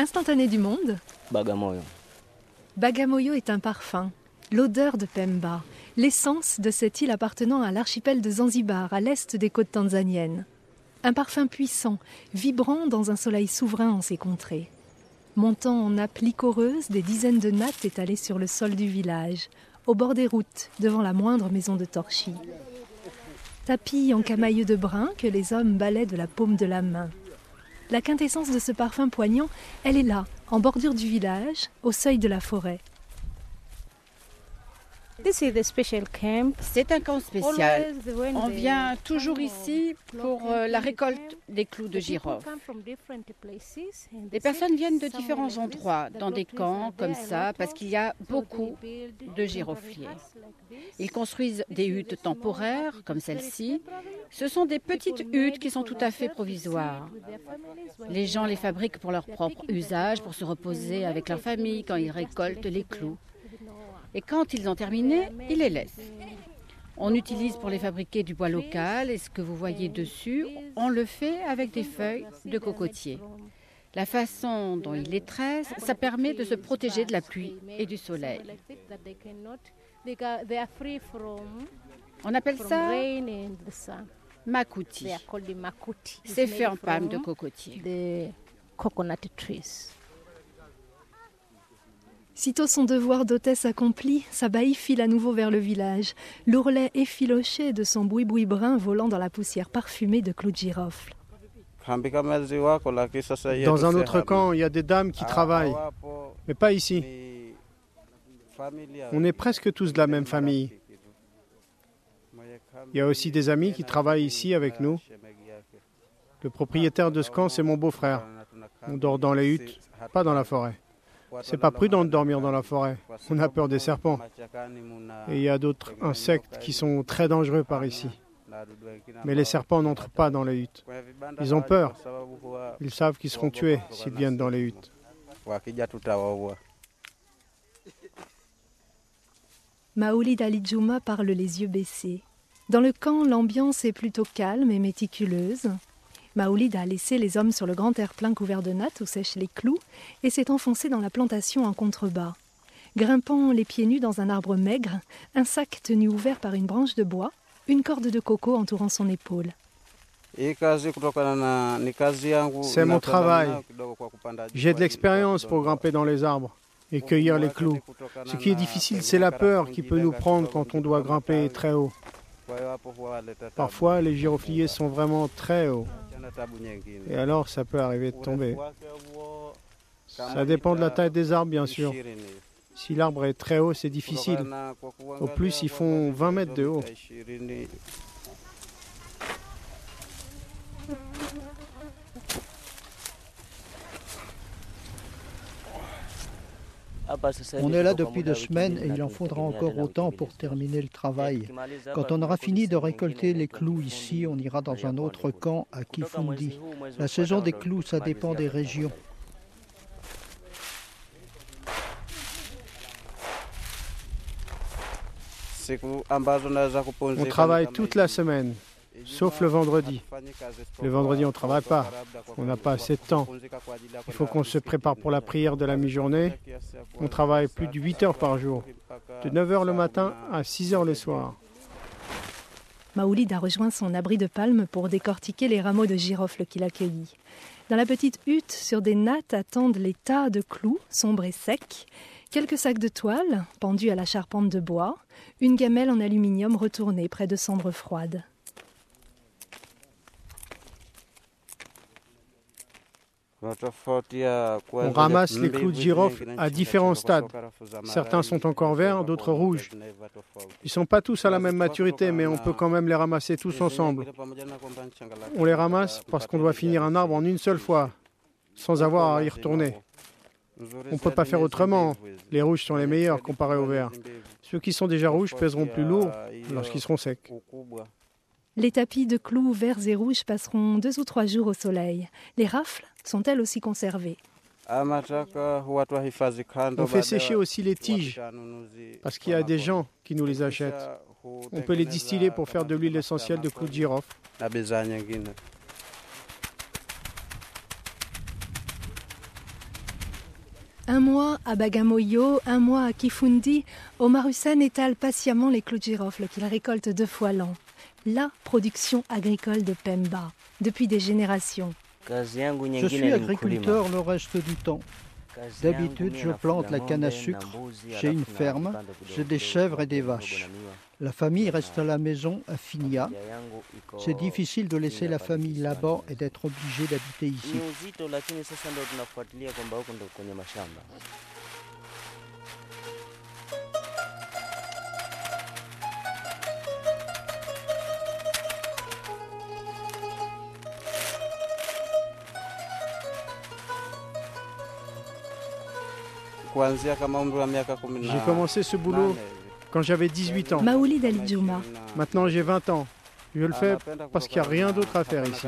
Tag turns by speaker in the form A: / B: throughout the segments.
A: Instantané du monde,
B: Bagamoyo.
A: Bagamoyo est un parfum, l'odeur de Pemba, l'essence de cette île appartenant à l'archipel de Zanzibar, à l'est des côtes tanzaniennes. Un parfum puissant, vibrant dans un soleil souverain en ces contrées. Montant en nappes liquoreuses, des dizaines de nattes étalées sur le sol du village, au bord des routes, devant la moindre maison de torchis. Tapis en camailleux de brun que les hommes balaient de la paume de la main. La quintessence de ce parfum poignant, elle est là, en bordure du village, au seuil de la forêt.
C: C'est un camp spécial. On vient toujours ici pour euh, la récolte des clous de girofle. Les personnes viennent de différents endroits, dans des camps comme ça, parce qu'il y a beaucoup de girofliers. Ils construisent des huttes temporaires, comme celle-ci. Ce sont des petites huttes qui sont tout à fait provisoires. Les gens les fabriquent pour leur propre usage, pour se reposer avec leur famille quand ils récoltent les clous. Et quand ils ont terminé, ils les laissent. On utilise pour les fabriquer du bois local et ce que vous voyez dessus, on le fait avec des feuilles de cocotier. La façon dont ils les tressent, ça permet de se protéger de la pluie et du soleil. On appelle ça makuti. C'est fait en palme de cocotier.
A: Sitôt son devoir d'hôtesse accompli, Sabaï file à nouveau vers le village, l'ourlet effiloché de son boui-boui brun volant dans la poussière parfumée de clous de girofle.
D: Dans un autre camp, il y a des dames qui travaillent, mais pas ici. On est presque tous de la même famille. Il y a aussi des amis qui travaillent ici avec nous. Le propriétaire de ce camp, c'est mon beau-frère. On dort dans les huttes, pas dans la forêt. C'est pas prudent de dormir dans la forêt. On a peur des serpents. Et il y a d'autres insectes qui sont très dangereux par ici. Mais les serpents n'entrent pas dans les huttes. Ils ont peur. Ils savent qu'ils seront tués s'ils viennent dans les huttes.
A: Maoulid Ali Djouma parle les yeux baissés. Dans le camp, l'ambiance est plutôt calme et méticuleuse. Maoulid a laissé les hommes sur le grand terre-plein couvert de nattes où sèchent les clous et s'est enfoncé dans la plantation en contrebas. Grimpant les pieds nus dans un arbre maigre, un sac tenu ouvert par une branche de bois, une corde de coco entourant son épaule.
D: C'est mon travail. J'ai de l'expérience pour grimper dans les arbres et cueillir les clous. Ce qui est difficile, c'est la peur qui peut nous prendre quand on doit grimper très haut. Parfois, les girofliers sont vraiment très hauts. Et alors, ça peut arriver de tomber. Ça dépend de la taille des arbres, bien sûr. Si l'arbre est très haut, c'est difficile. Au plus, ils font 20 mètres de haut.
E: On est là depuis deux semaines et il en faudra encore autant pour terminer le travail. Quand on aura fini de récolter les clous ici, on ira dans un autre camp à Kifundi. La saison des clous, ça dépend des régions.
D: On travaille toute la semaine, sauf le vendredi. Le vendredi, on ne travaille pas. On n'a pas assez de temps. Il faut qu'on se prépare pour la prière de la mi-journée. On travaille plus de 8 heures par jour, de 9 heures le matin à 6 heures le soir.
A: Maoulid a rejoint son abri de palme pour décortiquer les rameaux de girofle qu'il a cueillis. Dans la petite hutte, sur des nattes attendent les tas de clous, sombres et secs, quelques sacs de toile pendus à la charpente de bois, une gamelle en aluminium retournée près de cendres froides.
D: On ramasse les clous de girofle à différents stades. Certains sont encore verts, d'autres rouges. Ils ne sont pas tous à la même maturité, mais on peut quand même les ramasser tous ensemble. On les ramasse parce qu'on doit finir un arbre en une seule fois, sans avoir à y retourner. On ne peut pas faire autrement. Les rouges sont les meilleurs comparés aux verts. Ceux qui sont déjà rouges pèseront plus lourd lorsqu'ils seront secs.
A: Les tapis de clous verts et rouges passeront deux ou trois jours au soleil. Les rafles sont-elles aussi conservées
D: On fait sécher aussi les tiges parce qu'il y a des gens qui nous les achètent. On peut les distiller pour faire de l'huile essentielle de clous de girofle.
A: Un mois à Bagamoyo, un mois à Kifundi, Omar Hussein étale patiemment les clous de girofle qu'il récolte deux fois l'an. La production agricole de Pemba, depuis des générations.
E: Je suis agriculteur le reste du temps. D'habitude, je plante la canne à sucre. J'ai une ferme, j'ai des chèvres et des vaches. La famille reste à la maison à Finia. C'est difficile de laisser la famille là-bas et d'être obligé d'habiter ici.
D: J'ai commencé ce boulot quand j'avais 18 ans. Maintenant j'ai 20 ans. Je le fais parce qu'il n'y a rien d'autre à faire ici.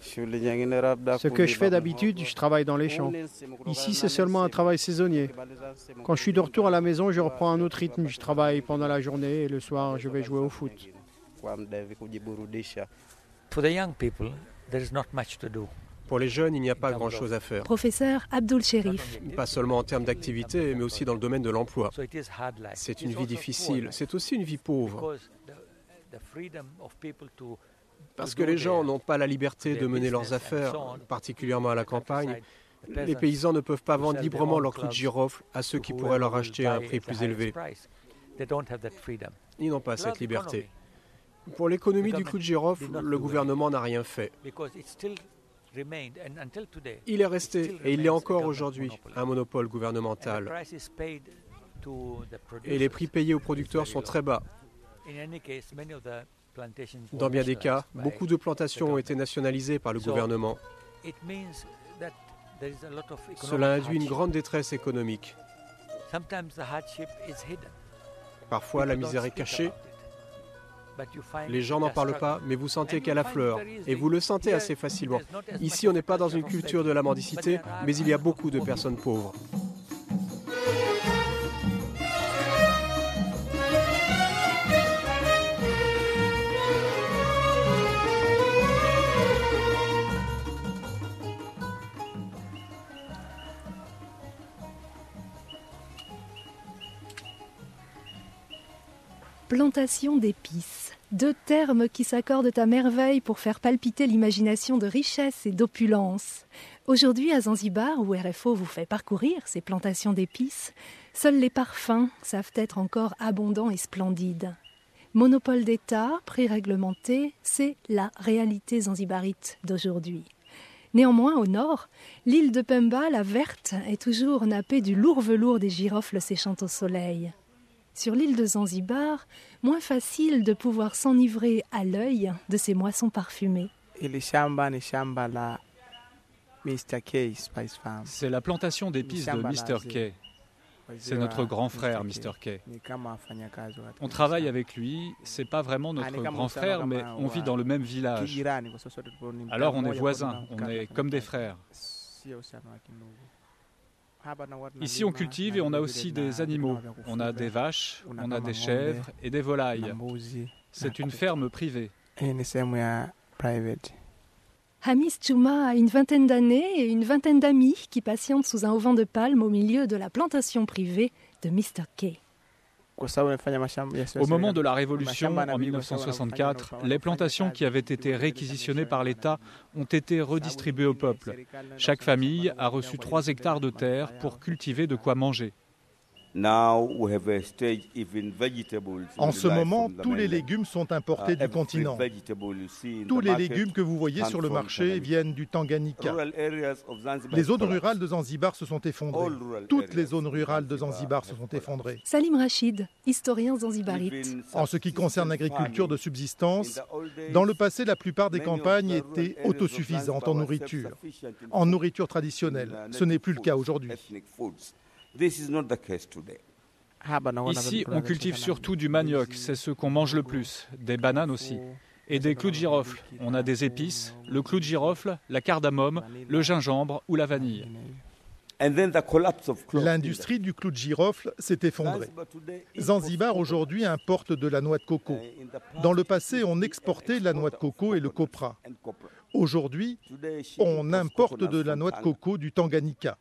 D: Ce que je fais d'habitude, je travaille dans les champs. Ici, c'est seulement un travail saisonnier. Quand je suis de retour à la maison, je reprends un autre rythme. Je travaille pendant la journée et le soir, je vais jouer au foot.
B: For the young people, there is not much to do.
F: Pour les jeunes, il n'y a pas grand-chose à faire.
A: Professeur Abdul Sherif.
F: Pas seulement en termes d'activité, mais aussi dans le domaine de l'emploi. C'est une vie difficile, c'est aussi une vie pauvre. Parce que les gens n'ont pas la liberté de mener leurs affaires, particulièrement à la campagne. Les paysans ne peuvent pas vendre librement leurs clous de girofle à ceux qui pourraient leur acheter à un prix plus élevé. Ils n'ont pas cette liberté. Pour l'économie du clou de girofle, le gouvernement n'a rien fait. Il est resté, et il l'est encore aujourd'hui, un monopole gouvernemental. Et les prix payés aux producteurs sont très bas. Dans bien des cas, beaucoup de plantations ont été nationalisées par le gouvernement. Cela induit une grande détresse économique. Parfois, la misère est cachée les gens n'en parlent pas, mais vous sentez qu'elle affleure. Et vous le sentez assez facilement. Ici, on n'est pas dans une culture de la mendicité, mais il y a beaucoup de personnes pauvres.
A: Plantation d'épices. Deux termes qui s'accordent à merveille pour faire palpiter l'imagination de richesse et d'opulence. Aujourd'hui, à Zanzibar, où RFO vous fait parcourir ces plantations d'épices, seuls les parfums savent être encore abondants et splendides. Monopole d'État, prix réglementé, c'est la réalité zanzibarite d'aujourd'hui. Néanmoins, au nord, l'île de Pemba, la verte, est toujours nappée du lourd velours des girofles séchant au soleil. Sur l'île de Zanzibar, moins facile de pouvoir s'enivrer à l'œil de ces moissons parfumées.
G: C'est la plantation d'épices de Mr. Kay. C'est notre grand frère, Mr. Kay. On travaille avec lui. C'est pas vraiment notre grand frère, mais on vit dans le même village. Alors on est voisins, on est comme des frères. Ici, on cultive et on a aussi des animaux. On a des vaches, on a des chèvres et des volailles. C'est une ferme privée.
A: Hamis Chouma a une vingtaine d'années et une vingtaine d'amis qui patientent sous un auvent de palme au milieu de la plantation privée de Mr. Kay.
G: Au moment de la Révolution, en 1964, les plantations qui avaient été réquisitionnées par l'État ont été redistribuées au peuple. Chaque famille a reçu 3 hectares de terre pour cultiver de quoi manger.
H: En ce moment, tous les légumes sont importés du continent. Tous les légumes que vous voyez sur le marché viennent du Tanganyika. Les zones rurales de Zanzibar se sont effondrées. Toutes les zones rurales de Zanzibar se sont effondrées.
A: Salim Rachid, historien zanzibarite.
H: En ce qui concerne l'agriculture de subsistance, dans le passé, la plupart des campagnes étaient autosuffisantes en nourriture, en nourriture traditionnelle. Ce n'est plus le cas aujourd'hui.
G: Ici, on cultive surtout du manioc, c'est ce qu'on mange le plus, des bananes aussi, et des clous de girofle. On a des épices, le clou de girofle, la cardamome, le gingembre ou la vanille.
H: L'industrie du clou de girofle s'est effondrée. Zanzibar aujourd'hui importe de la noix de coco. Dans le passé, on exportait la noix de coco et le copra. Aujourd'hui, on importe de la noix de coco du Tanganyika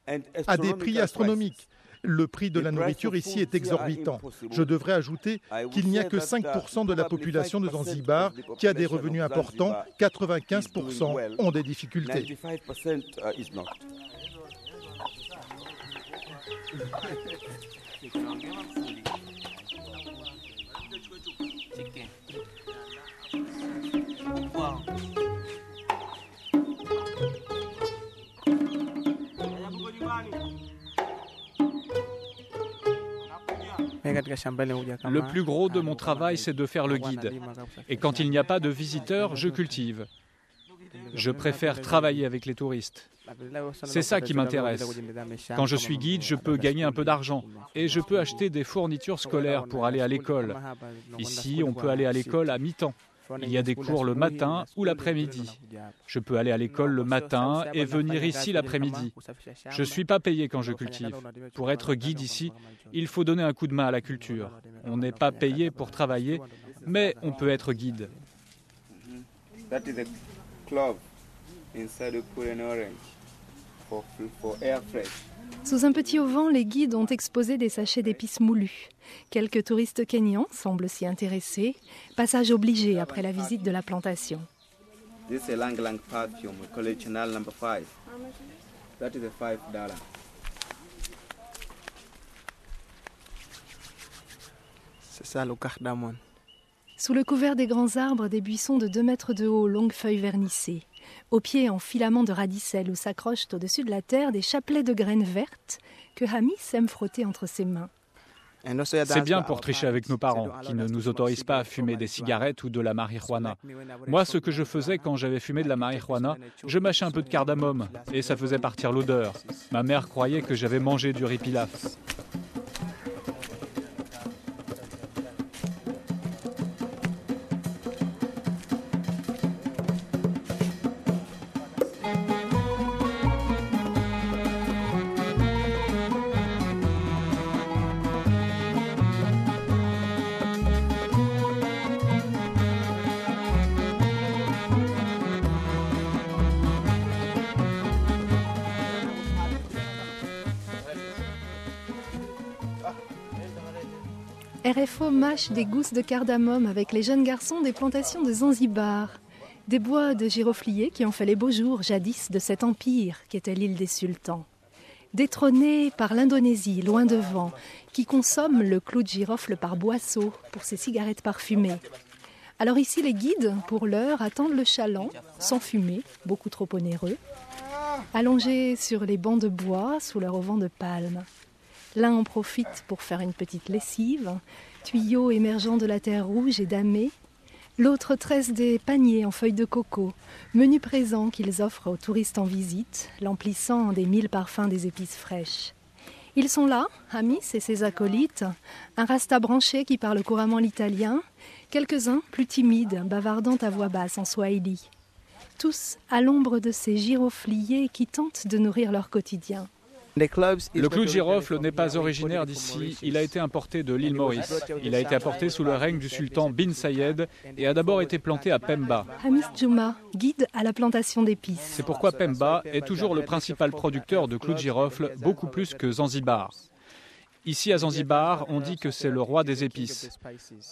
H: à des prix astronomiques. Le prix de la nourriture ici est exorbitant. Je devrais ajouter qu'il n'y a que 5% de la population de Zanzibar qui a des revenus importants. 95% ont des difficultés.
G: Le plus gros de mon travail, c'est de faire le guide. Et quand il n'y a pas de visiteurs, je cultive. Je préfère travailler avec les touristes. C'est ça qui m'intéresse. Quand je suis guide, je peux gagner un peu d'argent et je peux acheter des fournitures scolaires pour aller à l'école. Ici, on peut aller à l'école à mi-temps. Il y a des cours le matin ou l'après-midi. Je peux aller à l'école le matin et venir ici l'après-midi. Je ne suis pas payé quand je cultive. Pour être guide ici, il faut donner un coup de main à la culture. On n'est pas payé pour travailler, mais on peut être guide.
A: Sous un petit auvent, les guides ont exposé des sachets d'épices moulues. Quelques touristes kenyans semblent s'y intéresser. Passage obligé après la visite de la plantation. C'est
I: ça le cardamone.
A: Sous le couvert des grands arbres, des buissons de 2 mètres de haut, longues feuilles vernissées. Au pied, en filaments de radicelle où s'accrochent au-dessus de la terre des chapelets de graines vertes que Hamis aime frotter entre ses mains.
G: C'est bien pour tricher avec nos parents, qui ne nous autorisent pas à fumer des cigarettes ou de la marijuana. Moi, ce que je faisais quand j'avais fumé de la marijuana, je mâchais un peu de cardamome, et ça faisait partir l'odeur. Ma mère croyait que j'avais mangé du ripilaf.
A: RFO mâche des gousses de cardamome avec les jeunes garçons des plantations de Zanzibar. Des bois de girofliers qui ont fait les beaux jours jadis de cet empire qu'était l'île des sultans. Détrôné par l'Indonésie, loin devant, qui consomme le clou de girofle par boisseau pour ses cigarettes parfumées. Alors ici, les guides, pour l'heure, attendent le chaland, sans fumer, beaucoup trop onéreux, allongés sur les bancs de bois sous leur auvent de palme. L'un en profite pour faire une petite lessive, tuyau émergeant de la terre rouge et damée. L'autre tresse des paniers en feuilles de coco, menu présent qu'ils offrent aux touristes en visite, l'emplissant des mille parfums des épices fraîches. Ils sont là, Amis et ses acolytes, un rasta branché qui parle couramment l'italien, quelques-uns plus timides, bavardant à voix basse en swahili. Tous à l'ombre de ces girofliers qui tentent de nourrir leur quotidien.
G: Le clou de girofle n'est pas originaire d'ici, il a été importé de l'île Maurice. Il a été apporté sous le règne du sultan Bin Sayed et a d'abord été planté à Pemba.
A: Hamis Juma, guide à la plantation d'épices.
G: C'est pourquoi Pemba est toujours le principal producteur de clous de girofle, beaucoup plus que Zanzibar. Ici à Zanzibar, on dit que c'est le roi des épices.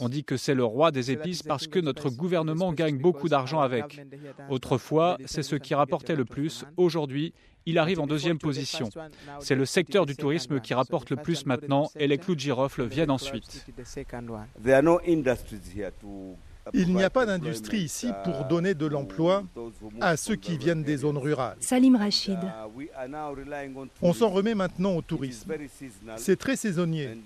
G: On dit que c'est le roi des épices parce que notre gouvernement gagne beaucoup d'argent avec. Autrefois, c'est ce qui rapportait le plus. Aujourd'hui, il arrive en deuxième position. C'est le secteur du tourisme qui rapporte le plus maintenant et les clous de girofle viennent ensuite.
H: Il n'y a pas d'industrie ici pour donner de l'emploi à ceux qui viennent des zones rurales.
A: Salim Rachid.
H: On s'en remet maintenant au tourisme. C'est très saisonnier.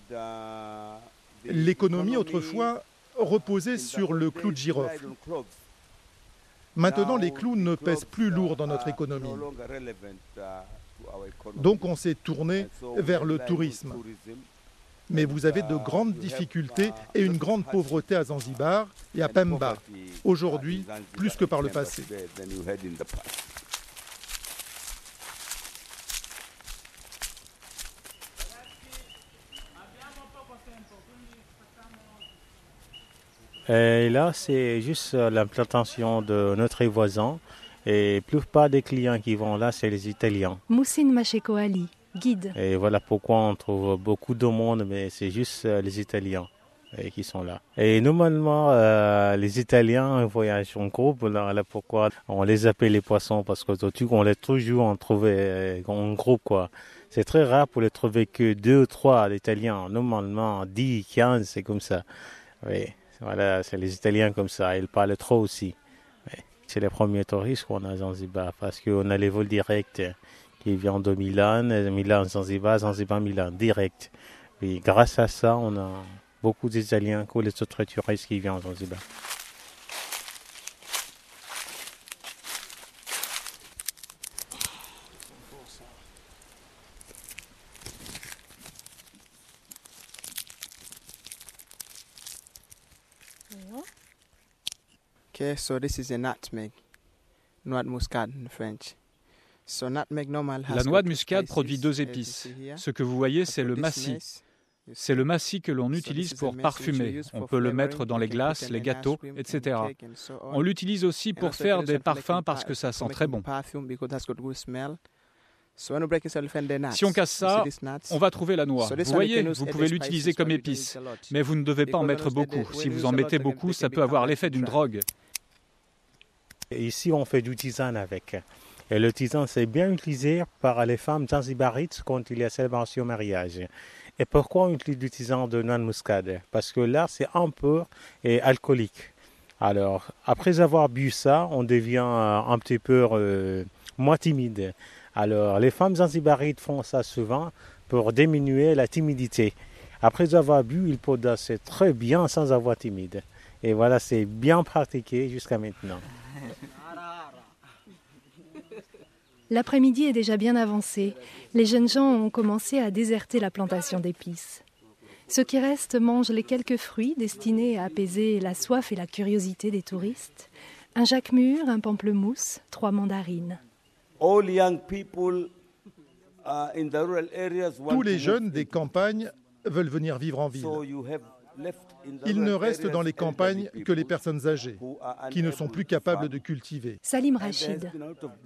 H: L'économie autrefois reposait sur le clou de girofle. Maintenant, les clous ne pèsent plus lourd dans notre économie. Donc on s'est tourné vers le tourisme. Mais vous avez de grandes difficultés et une grande pauvreté à Zanzibar et à Pemba, aujourd'hui plus que par le passé.
J: Et là, c'est juste l'implantation de notre voisin. Et la plupart des clients qui vont là, c'est les Italiens.
A: Moussine Macheko Ali, guide.
J: Et voilà pourquoi on trouve beaucoup de monde, mais c'est juste euh, les Italiens euh, qui sont là. Et normalement, euh, les Italiens voyagent en groupe. Là, pourquoi on les appelle les poissons? Parce que on les toujours en trouver en groupe quoi. C'est très rare pour les trouver que deux ou trois Italiens. Normalement, 10, 15, c'est comme ça. Oui, voilà, c'est les Italiens comme ça. Ils parlent trop aussi. C'est les premiers touristes qu'on a à Zanzibar parce qu'on a les vols directs qui viennent de Milan, Milan, Zanzibar, Zanzibar, Milan, direct. Et grâce à ça, on a beaucoup d'Italiens que les autres touristes qui viennent à Zanzibar.
I: Okay, so this is a nutmeg, noix de muscade in French. So nutmeg normal has
G: La noix de muscade produit deux épices. Ce que vous voyez, c'est le massis. C'est le massis que l'on utilise pour parfumer. On peut le mettre dans les glaces, les gâteaux, etc. On l'utilise aussi pour faire des parfums parce que ça sent très bon. Si on casse ça, on va trouver la noix. Vous voyez, vous pouvez l'utiliser comme épice, mais vous ne devez pas en mettre beaucoup. Si vous en mettez beaucoup, ça peut avoir l'effet d'une drogue.
J: Ici, on fait du tisane avec. Et le tisane, c'est bien utilisé par les femmes zanzibarites quand il y a célébration mariage. Et pourquoi on utilise du tisane de noix de muscade? Parce que là, c'est un peu et alcoolique. Alors, après avoir bu ça, on devient euh, un petit peu euh, moins timide. Alors, les femmes zanzibarites font ça souvent pour diminuer la timidité. Après avoir bu, ils peuvent danser très bien sans avoir timide. Et voilà, c'est bien pratiqué jusqu'à maintenant.
A: L'après-midi est déjà bien avancé. Les jeunes gens ont commencé à déserter la plantation d'épices. Ceux qui restent mangent les quelques fruits destinés à apaiser la soif et la curiosité des touristes. Un jacquemure, un pamplemousse, trois mandarines.
H: Tous les jeunes des campagnes veulent venir vivre en ville. Il ne reste dans les campagnes que les personnes âgées, qui ne sont plus capables de cultiver.
A: Salim Rachid.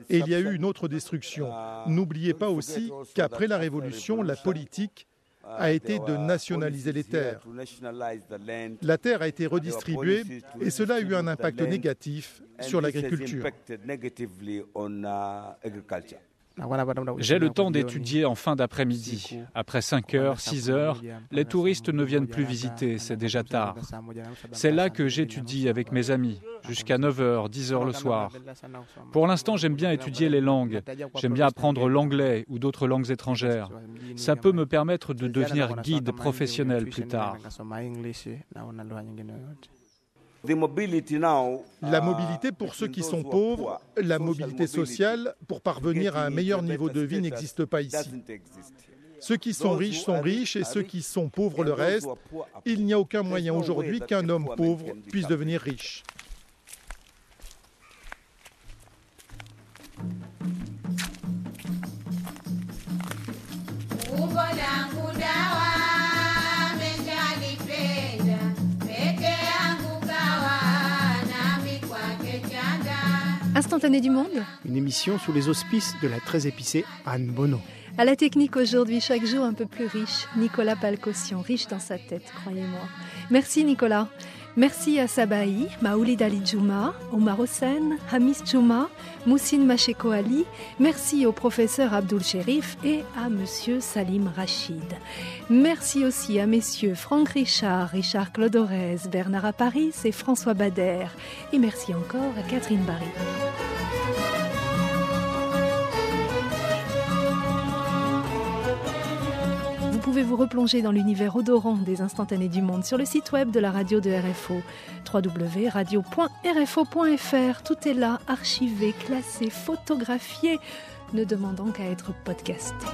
H: Et il y a eu une autre destruction. N'oubliez pas aussi qu'après la Révolution, la politique a été de nationaliser les terres. La terre a été redistribuée et cela a eu un impact négatif sur l'agriculture.
G: J'ai le temps d'étudier en fin d'après-midi. Après 5 heures, 6 heures, les touristes ne viennent plus visiter, c'est déjà tard. C'est là que j'étudie avec mes amis, jusqu'à 9 heures, 10 heures le soir. Pour l'instant, j'aime bien étudier les langues. J'aime bien apprendre l'anglais ou d'autres langues étrangères. Ça peut me permettre de devenir guide professionnel plus tard.
H: La uh, mobilité pour ceux qui sont pauvres, la mobilité sociale pour parvenir à un meilleur niveau de vie n'existe pas ici. Ceux qui sont riches sont riches et ceux qui sont pauvres le reste. Il n'y a aucun moyen aujourd'hui qu'un homme pauvre puisse devenir riche.
A: Instantané du monde
D: Une émission sous les auspices de la très épicée Anne Bono.
A: À la technique aujourd'hui, chaque jour un peu plus riche, Nicolas Palcosion, riche dans sa tête, croyez-moi. Merci Nicolas. Merci à Sabahi, Maoulid Ali Djouma, Omar Hossein, Hamis Djouma, Moussine Macheko Ali. Merci au professeur Abdul Sherif et à monsieur Salim Rachid. Merci aussi à messieurs Franck Richard, Richard Clodorez, Bernard Paris et François Bader. Et merci encore à Catherine Barry. Pouvez vous replonger dans l'univers odorant des instantanés du monde sur le site web de la radio de RFO, www.radio.rfo.fr. Tout est là, archivé, classé, photographié, ne demandant qu'à être podcasté.